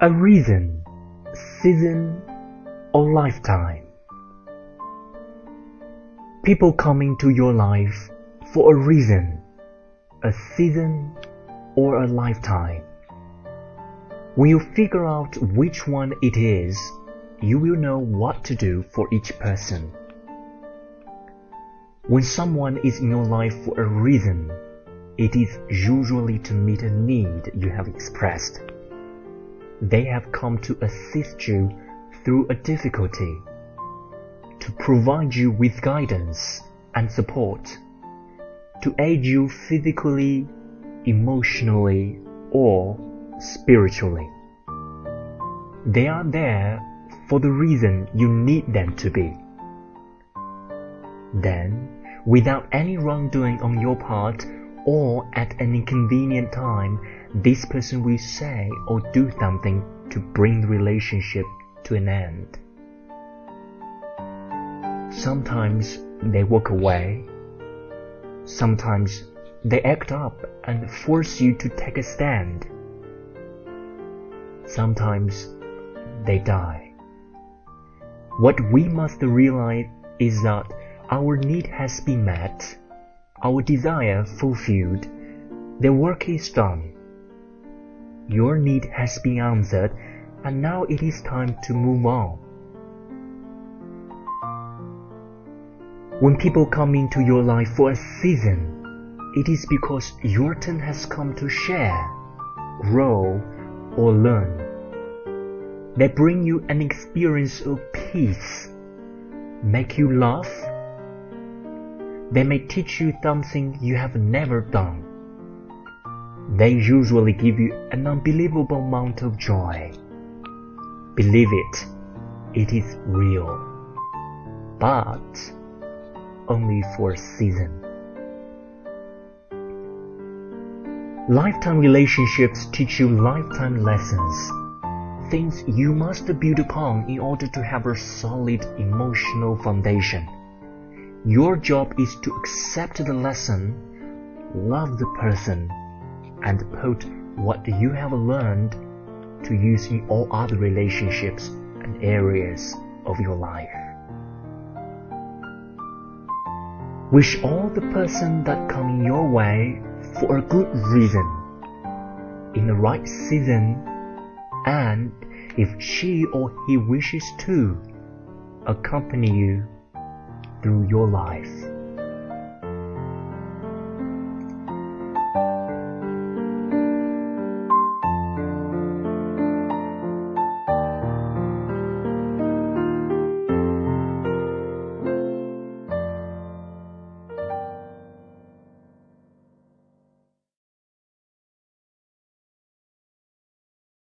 A reason, season, or lifetime. People come into your life for a reason, a season, or a lifetime. When you figure out which one it is, you will know what to do for each person. When someone is in your life for a reason, it is usually to meet a need you have expressed. They have come to assist you through a difficulty, to provide you with guidance and support, to aid you physically, emotionally, or spiritually. They are there for the reason you need them to be. Then, without any wrongdoing on your part or at an inconvenient time, this person will say or do something to bring the relationship to an end. Sometimes they walk away. Sometimes they act up and force you to take a stand. Sometimes they die. What we must realize is that our need has been met, our desire fulfilled, the work is done. Your need has been answered, and now it is time to move on. When people come into your life for a season, it is because your turn has come to share, grow, or learn. They bring you an experience of peace, make you laugh. They may teach you something you have never done. They usually give you an unbelievable amount of joy. Believe it, it is real. But only for a season. Lifetime relationships teach you lifetime lessons, things you must build upon in order to have a solid emotional foundation. Your job is to accept the lesson, love the person, and put what you have learned to use in all other relationships and areas of your life. Wish all the person that come your way for a good reason, in the right season, and if she or he wishes to, accompany you through your life.